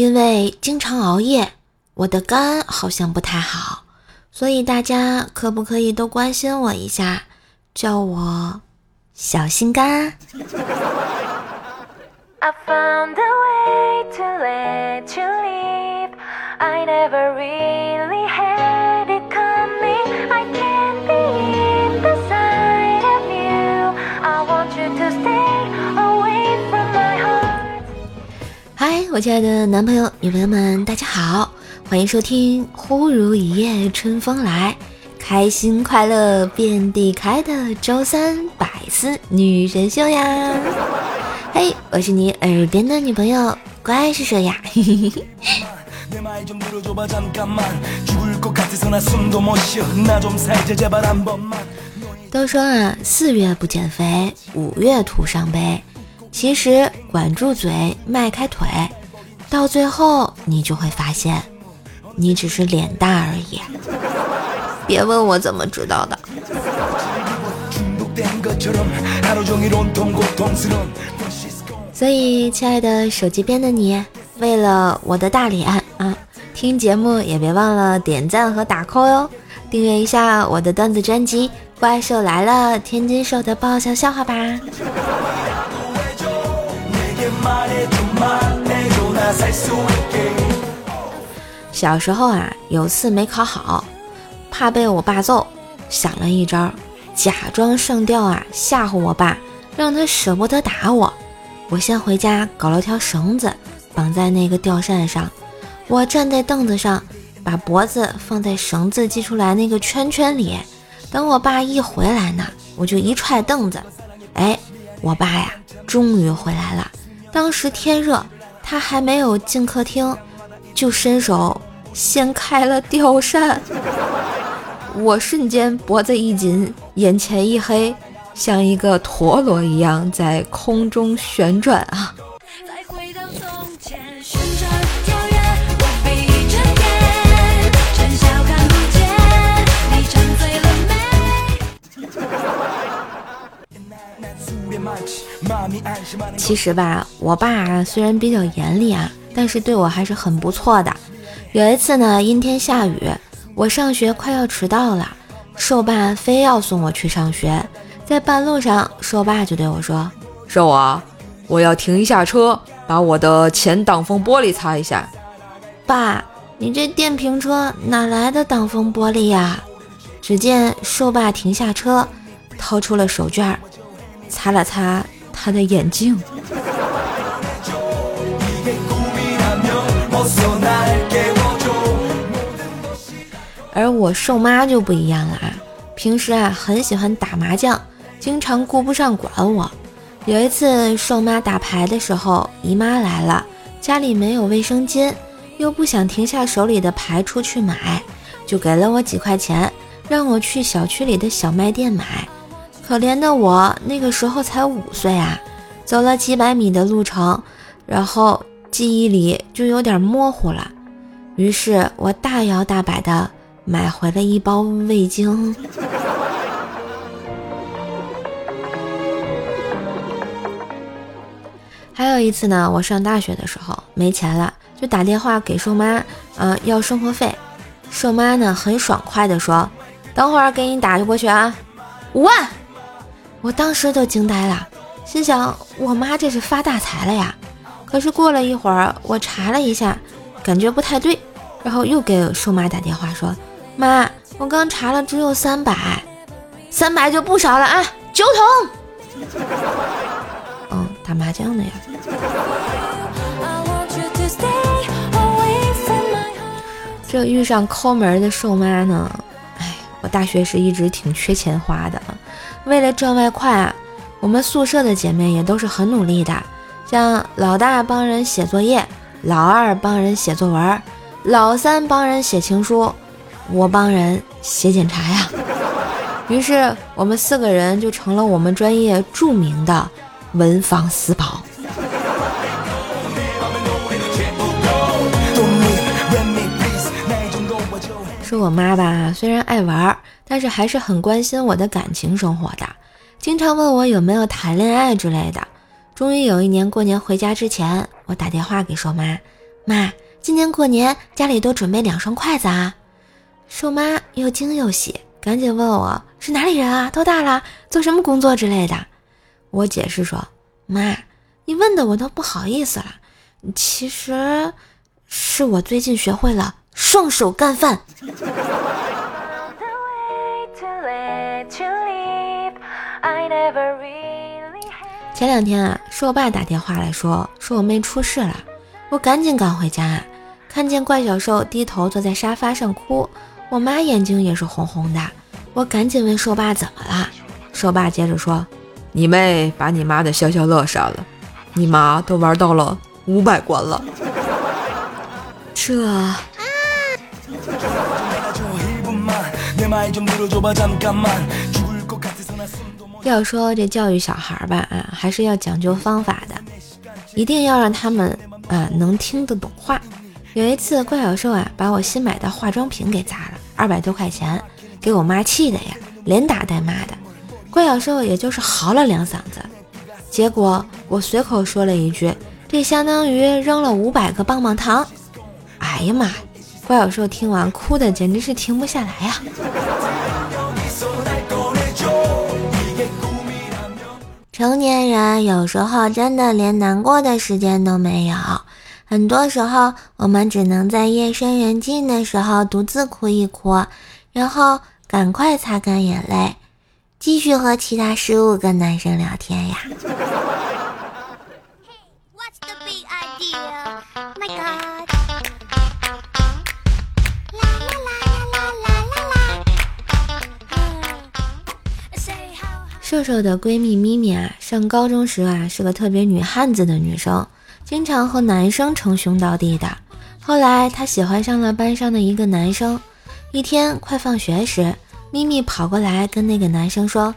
因为经常熬夜，我的肝好像不太好，所以大家可不可以都关心我一下，叫我小心肝。I never really had 我亲爱的男朋友、女朋友们，大家好，欢迎收听《忽如一夜春风来》，开心快乐遍地开的周三百思女神秀呀！嘿，我是你耳边的女朋友，乖是谁呀？都说啊，四月不减肥，五月徒伤悲。其实管住嘴，迈开腿，到最后你就会发现，你只是脸大而已。别问我怎么知道的。所以，亲爱的手机边的你，为了我的大脸啊，听节目也别忘了点赞和打 call 哟，订阅一下我的段子专辑《怪兽来了》，天津兽的爆笑笑话吧。小时候啊，有次没考好，怕被我爸揍，想了一招，假装上吊啊，吓唬我爸，让他舍不得打我。我先回家搞了条绳子，绑在那个吊扇上。我站在凳子上，把脖子放在绳子系出来那个圈圈里。等我爸一回来呢，我就一踹凳子。哎，我爸呀，终于回来了。当时天热，他还没有进客厅，就伸手掀开了吊扇。我瞬间脖子一紧，眼前一黑，像一个陀螺一样在空中旋转啊！其实吧，我爸虽然比较严厉啊，但是对我还是很不错的。有一次呢，阴天下雨，我上学快要迟到了，瘦爸非要送我去上学。在半路上，瘦爸就对我说：“瘦啊，我要停一下车，把我的前挡风玻璃擦一下。”爸，你这电瓶车哪来的挡风玻璃呀？只见瘦爸停下车，掏出了手绢，擦了擦。他的眼镜，而我瘦妈就不一样了啊！平时啊很喜欢打麻将，经常顾不上管我。有一次瘦妈打牌的时候，姨妈来了，家里没有卫生巾，又不想停下手里的牌出去买，就给了我几块钱，让我去小区里的小卖店买。可怜的我那个时候才五岁啊，走了几百米的路程，然后记忆里就有点模糊了。于是我大摇大摆的买回了一包味精。还有一次呢，我上大学的时候没钱了，就打电话给瘦妈，呃，要生活费。瘦妈呢很爽快的说：“等会儿给你打就过去啊，五万。”我当时都惊呆了，心想我妈这是发大财了呀。可是过了一会儿，我查了一下，感觉不太对，然后又给瘦妈打电话说：“妈，我刚查了，只有三百，三百就不少了啊，九桶。”嗯，打麻将的呀。这遇上抠门的瘦妈呢，哎，我大学时一直挺缺钱花的。为了赚外快啊，我们宿舍的姐妹也都是很努力的。像老大帮人写作业，老二帮人写作文，老三帮人写情书，我帮人写检查呀。于是我们四个人就成了我们专业著名的文房四宝。我妈吧，虽然爱玩。但是还是很关心我的感情生活的，经常问我有没有谈恋爱之类的。终于有一年过年回家之前，我打电话给瘦妈，妈，今年过年家里都准备两双筷子啊。瘦妈又惊又喜，赶紧问我是哪里人啊？多大了？做什么工作之类的？我解释说，妈，你问的我都不好意思了。其实，是我最近学会了双手干饭。前两天啊，是我爸打电话来说，说我妹出事了，我赶紧赶回家，看见怪小兽低头坐在沙发上哭，我妈眼睛也是红红的，我赶紧问兽爸怎么了，兽爸接着说，你妹把你妈的消消乐杀了，你妈都玩到了五百关了，这。要说这教育小孩吧，啊，还是要讲究方法的，一定要让他们啊能听得懂话。有一次，怪小兽啊把我新买的化妆品给砸了，二百多块钱，给我妈气的呀，连打带骂的。怪小兽也就是嚎了两嗓子，结果我随口说了一句：“这相当于扔了五百个棒棒糖。”哎呀妈呀！怪小兽听完哭的简直是停不下来呀。成年人有时候真的连难过的时间都没有，很多时候我们只能在夜深人静的时候独自哭一哭，然后赶快擦干眼泪，继续和其他十五个男生聊天呀。瘦瘦的闺蜜咪咪啊，上高中时啊是个特别女汉子的女生，经常和男生称兄道弟的。后来她喜欢上了班上的一个男生，一天快放学时，咪咪跑过来跟那个男生说：“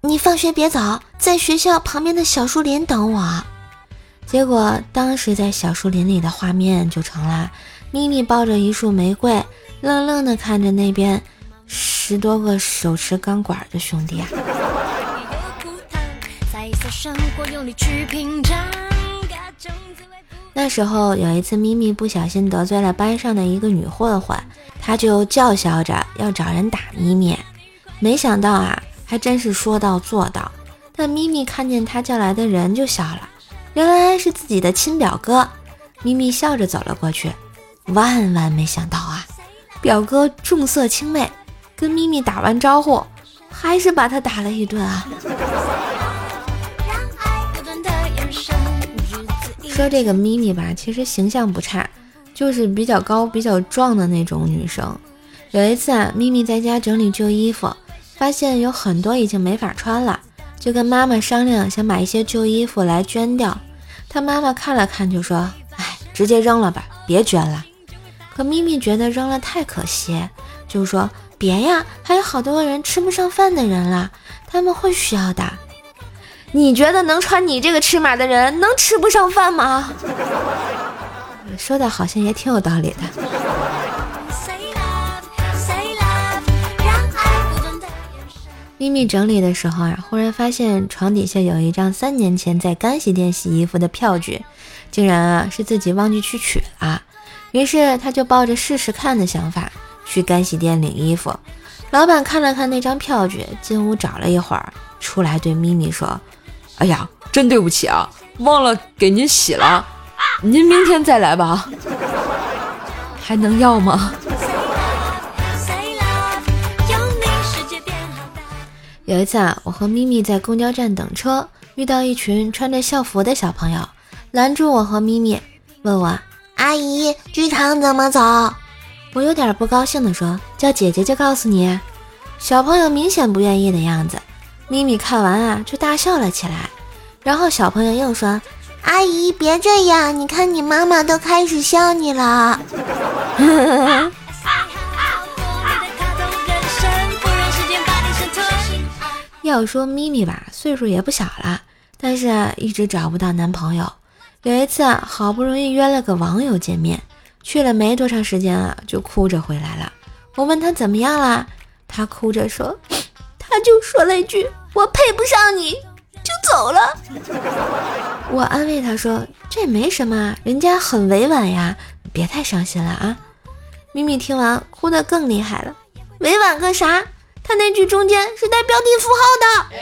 你放学别走，在学校旁边的小树林等我。”结果当时在小树林里的画面就成了咪咪抱着一束玫瑰，愣愣地看着那边十多个手持钢管的兄弟啊。那时候有一次，咪咪不小心得罪了班上的一个女混混，他就叫嚣着要找人打咪咪。没想到啊，还真是说到做到。但咪咪看见他叫来的人就笑了，原来是自己的亲表哥。咪咪笑着走了过去，万万没想到啊，表哥重色轻妹，跟咪咪打完招呼，还是把他打了一顿啊。说这个咪咪吧，其实形象不差，就是比较高、比较壮的那种女生。有一次啊，咪咪在家整理旧衣服，发现有很多已经没法穿了，就跟妈妈商量，想买一些旧衣服来捐掉。她妈妈看了看，就说：“哎，直接扔了吧，别捐了。”可咪咪觉得扔了太可惜，就说：“别呀，还有好多人吃不上饭的人啦，他们会需要的。”你觉得能穿你这个尺码的人能吃不上饭吗？说的好像也挺有道理的。咪咪整理的时候啊，忽然发现床底下有一张三年前在干洗店洗衣服的票据，竟然啊是自己忘记去取了。于是他就抱着试试看的想法去干洗店领衣服。老板看了看那张票据，进屋找了一会儿，出来对咪咪说。哎呀，真对不起啊，忘了给您洗了，您明天再来吧。还能要吗？有一次啊，我和咪咪在公交站等车，遇到一群穿着校服的小朋友，拦住我和咪咪，问我：“阿姨，剧场怎么走？”我有点不高兴的说：“叫姐姐就告诉你。”小朋友明显不愿意的样子。咪咪看完啊，就大笑了起来。然后小朋友又说：“阿姨，别这样，你看你妈妈都开始笑你了。”要说咪咪吧，岁数也不小了，但是一直找不到男朋友。有一次，好不容易约了个网友见面，去了没多长时间啊，就哭着回来了。我问他怎么样了，他哭着说。他就说了一句：“我配不上你。”就走了。我安慰他说：“这没什么，人家很委婉呀，别太伤心了啊。”咪咪听完哭得更厉害了，委婉个啥？他那句中间是带标点符号的，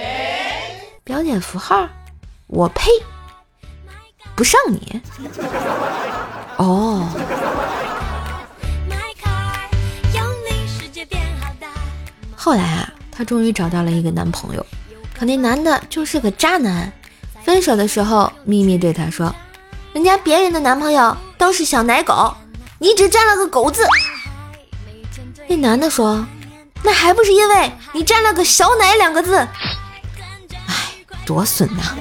标点符号，我呸，不上你。哦。后来啊，她终于找到了一个男朋友，可那男的就是个渣男。分手的时候，咪咪对他说：“人家别人的男朋友都是小奶狗，你只占了个狗字。”那男的说：“那还不是因为你占了个小奶两个字？哎，多损呐！”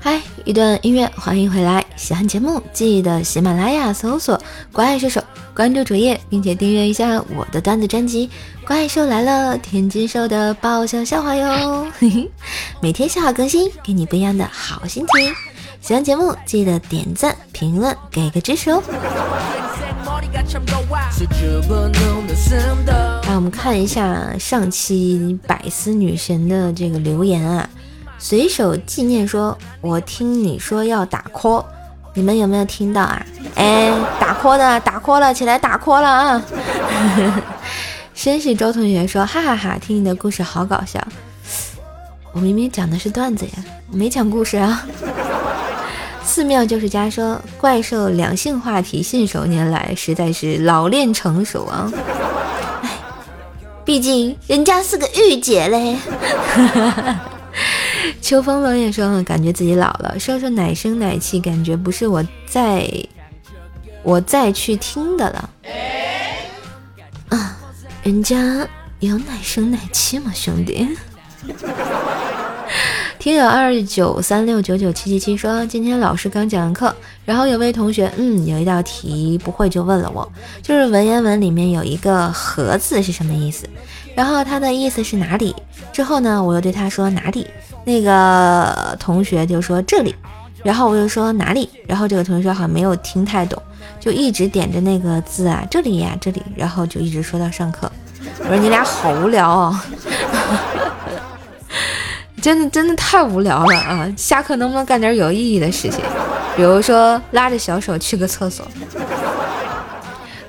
嗨，一段音乐，欢迎回来。喜欢节目，记得喜马拉雅搜索“怪兽手”，关注主页，并且订阅一下我的段子专辑《怪兽来了》，天津兽的爆笑笑话哟。每天笑话更新，给你不一样的好心情。喜欢节目，记得点赞、评论，给个支持哦。来，我们看一下上期百思女神的这个留言啊。随手纪念说：“我听你说要打 call，你们有没有听到啊？哎，打 call 的打 call 了，起来打 call 了啊！” 绅士周同学说：“哈哈哈，听你的故事好搞笑。我明明讲的是段子呀，没讲故事啊。”寺庙就是家说怪兽两性话题信手拈来，实在是老练成熟啊！哎，毕竟人家是个御姐嘞。秋风冷也说感觉自己老了，说说奶声奶气，感觉不是我再我再去听的了。啊，人家有奶声奶气吗，兄弟？听友二九三六九九七七七说，今天老师刚讲完课，然后有位同学，嗯，有一道题不会，就问了我，就是文言文里面有一个“和”字是什么意思？然后他的意思是哪里？之后呢，我又对他说哪里？那个同学就说这里，然后我又说哪里？然后这个同学好像没有听太懂，就一直点着那个字啊，这里呀，这里，然后就一直说到上课。我说你俩好无聊啊。真的真的太无聊了啊！下课能不能干点有意义的事情？比如说拉着小手去个厕所。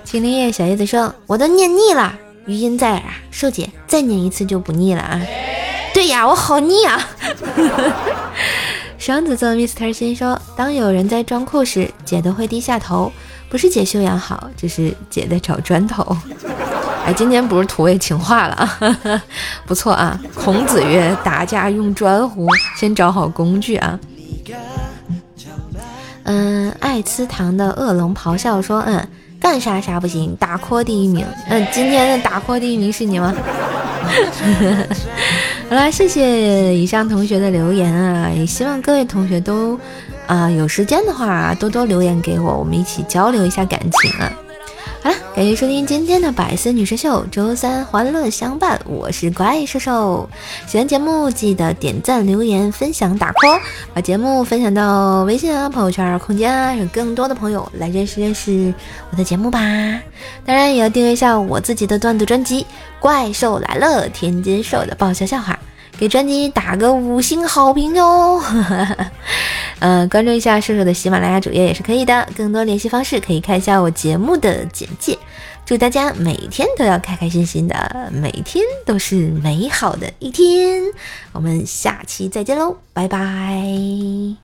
青林叶小叶子说：“我都念腻了，余音在耳啊，瘦姐再念一次就不腻了啊。”对呀，我好腻啊！双子座 Mr 先说：“当有人在装酷时，姐都会低下头，不是姐修养好，只是姐在找砖头。”哎，今天不是土味情话了啊，不错啊。孔子曰：“打架用砖乎？先找好工具啊。”嗯，爱吃糖的恶龙咆哮说：“嗯，干啥啥不行，打 call 第一名。嗯，今天的打 call 第一名是你吗？” 好了，谢谢以上同学的留言啊，也希望各位同学都啊有时间的话多多留言给我，我们一起交流一下感情啊。感谢收听今天的百思女神秀，周三欢乐相伴，我是怪兽兽。喜欢节目记得点赞、留言、分享、打 call，把节目分享到微信啊、朋友圈、空间啊，让更多的朋友来认识认识我的节目吧。当然也要订阅一下我自己的段子专辑《怪兽来了》，天津兽的爆笑笑话。给专辑打个五星好评哟！呃，关注一下射手的喜马拉雅主页也是可以的。更多联系方式可以看一下我节目的简介。祝大家每天都要开开心心的，每天都是美好的一天。我们下期再见喽，拜拜。